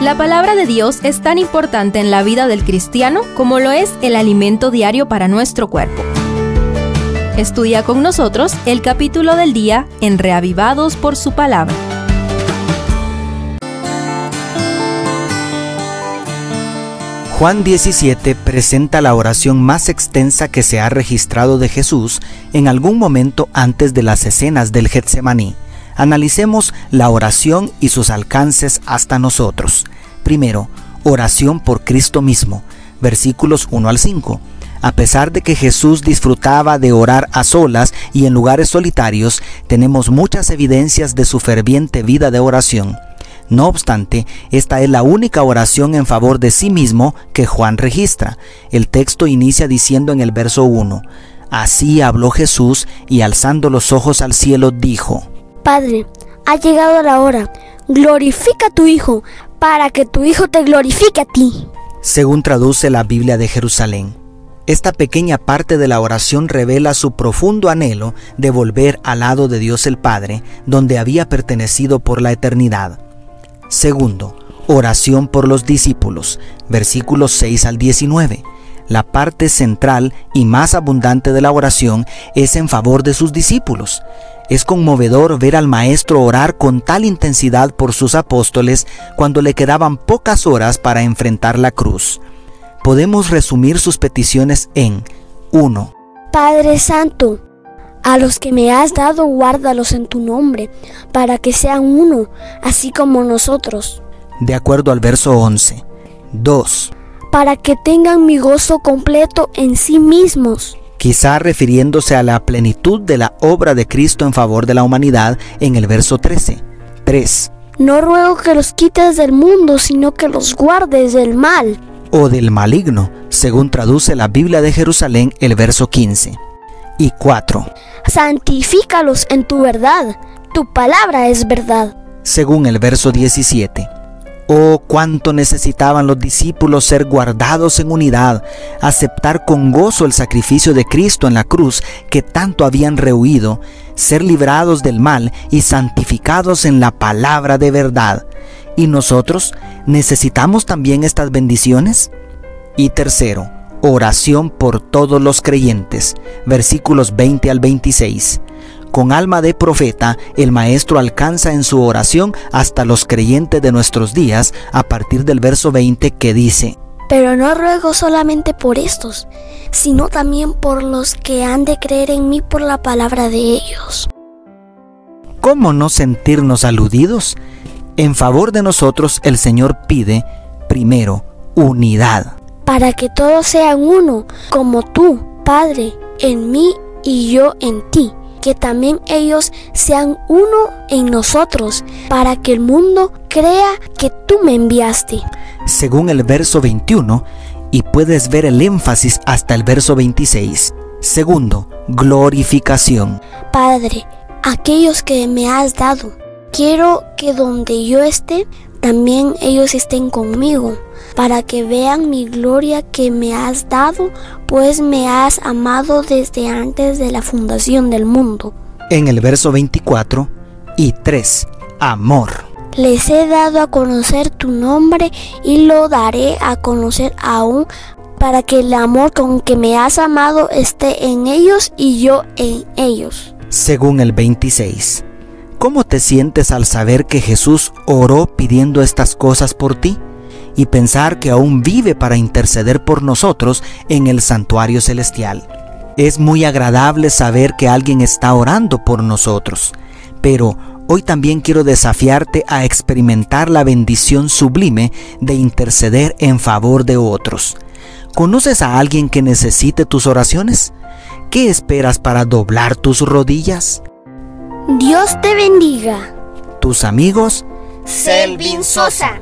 La palabra de Dios es tan importante en la vida del cristiano como lo es el alimento diario para nuestro cuerpo. Estudia con nosotros el capítulo del día en Reavivados por su palabra. Juan 17 presenta la oración más extensa que se ha registrado de Jesús en algún momento antes de las escenas del Getsemaní. Analicemos la oración y sus alcances hasta nosotros. Primero, oración por Cristo mismo, versículos 1 al 5. A pesar de que Jesús disfrutaba de orar a solas y en lugares solitarios, tenemos muchas evidencias de su ferviente vida de oración. No obstante, esta es la única oración en favor de sí mismo que Juan registra. El texto inicia diciendo en el verso 1, Así habló Jesús y alzando los ojos al cielo dijo, Padre, ha llegado la hora, glorifica a tu Hijo, para que tu Hijo te glorifique a ti. Según traduce la Biblia de Jerusalén. Esta pequeña parte de la oración revela su profundo anhelo de volver al lado de Dios el Padre, donde había pertenecido por la eternidad. Segundo, oración por los discípulos, versículos 6 al 19. La parte central y más abundante de la oración es en favor de sus discípulos. Es conmovedor ver al Maestro orar con tal intensidad por sus apóstoles cuando le quedaban pocas horas para enfrentar la cruz. Podemos resumir sus peticiones en 1. Padre Santo, a los que me has dado, guárdalos en tu nombre, para que sean uno, así como nosotros. De acuerdo al verso 11. 2. Para que tengan mi gozo completo en sí mismos. Quizá refiriéndose a la plenitud de la obra de Cristo en favor de la humanidad en el verso 13. 3. No ruego que los quites del mundo, sino que los guardes del mal. O del maligno, según traduce la Biblia de Jerusalén el verso 15. Y 4 santifícalos en tu verdad, tu palabra es verdad. Según el verso 17. Oh, cuánto necesitaban los discípulos ser guardados en unidad, aceptar con gozo el sacrificio de Cristo en la cruz que tanto habían rehuido, ser librados del mal y santificados en la palabra de verdad. ¿Y nosotros necesitamos también estas bendiciones? Y tercero, Oración por todos los creyentes, versículos 20 al 26. Con alma de profeta, el Maestro alcanza en su oración hasta los creyentes de nuestros días a partir del verso 20 que dice, Pero no ruego solamente por estos, sino también por los que han de creer en mí por la palabra de ellos. ¿Cómo no sentirnos aludidos? En favor de nosotros el Señor pide, primero, unidad para que todos sean uno, como tú, Padre, en mí y yo en ti. Que también ellos sean uno en nosotros, para que el mundo crea que tú me enviaste. Según el verso 21, y puedes ver el énfasis hasta el verso 26. Segundo, glorificación. Padre, aquellos que me has dado, quiero que donde yo esté, también ellos estén conmigo para que vean mi gloria que me has dado, pues me has amado desde antes de la fundación del mundo. En el verso 24 y 3, amor. Les he dado a conocer tu nombre y lo daré a conocer aún para que el amor con que me has amado esté en ellos y yo en ellos. Según el 26. ¿Cómo te sientes al saber que Jesús oró pidiendo estas cosas por ti? y pensar que aún vive para interceder por nosotros en el santuario celestial. Es muy agradable saber que alguien está orando por nosotros, pero hoy también quiero desafiarte a experimentar la bendición sublime de interceder en favor de otros. ¿Conoces a alguien que necesite tus oraciones? ¿Qué esperas para doblar tus rodillas? Dios te bendiga. Tus amigos, Selvin Sosa.